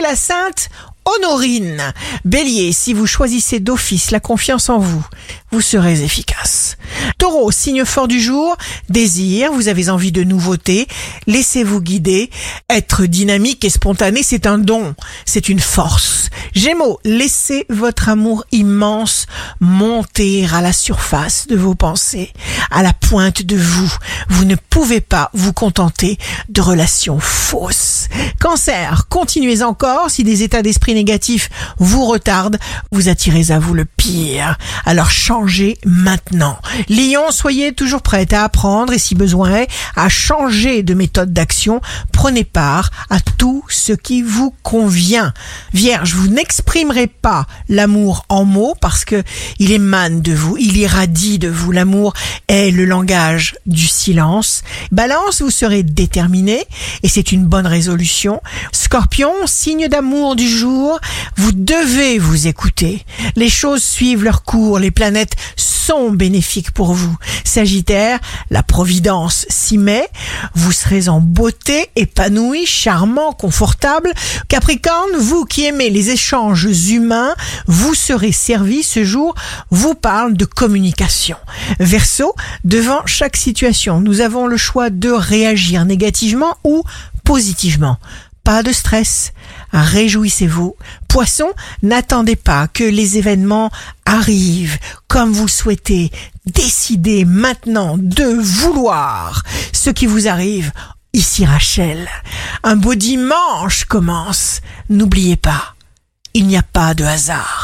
la sainte Honorine. Bélier, si vous choisissez d'office la confiance en vous, vous serez efficace. Taureau, signe fort du jour, désir, vous avez envie de nouveautés, laissez-vous guider. Être dynamique et spontané, c'est un don, c'est une force. Gémeaux, laissez votre amour immense monter à la surface de vos pensées, à la pointe de vous. Vous ne pouvez pas vous contenter de relations fausses. Cancer, continuez encore si des états d'esprit négatifs vous retardent, vous attirez à vous le pire. Alors changez maintenant. Lion, soyez toujours prêt à apprendre et si besoin est, à changer de méthode d'action. Prenez part à tout ce qui vous convient. Vierge, vous n'exprimerez pas l'amour en mots parce que il émane de vous, il irradie de vous. L'amour est le langage du silence. Balance, vous serez déterminé et c'est une bonne résolution. Scorpion, signe d'amour du jour, vous devez vous écouter. Les choses suivent leur cours, les planètes sont bénéfiques pour vous. Sagittaire, la providence s'y met, vous serez en beauté, épanoui, charmant, confortable. Capricorne, vous qui aimez les échanges humains, vous serez servi ce jour, vous parle de communication. Verseau, devant chaque situation, nous avons le choix de réagir négativement ou positivement. Pas de stress, réjouissez-vous. Poisson, n'attendez pas que les événements arrivent comme vous souhaitez. Décidez maintenant de vouloir ce qui vous arrive. Ici Rachel, un beau dimanche commence. N'oubliez pas, il n'y a pas de hasard.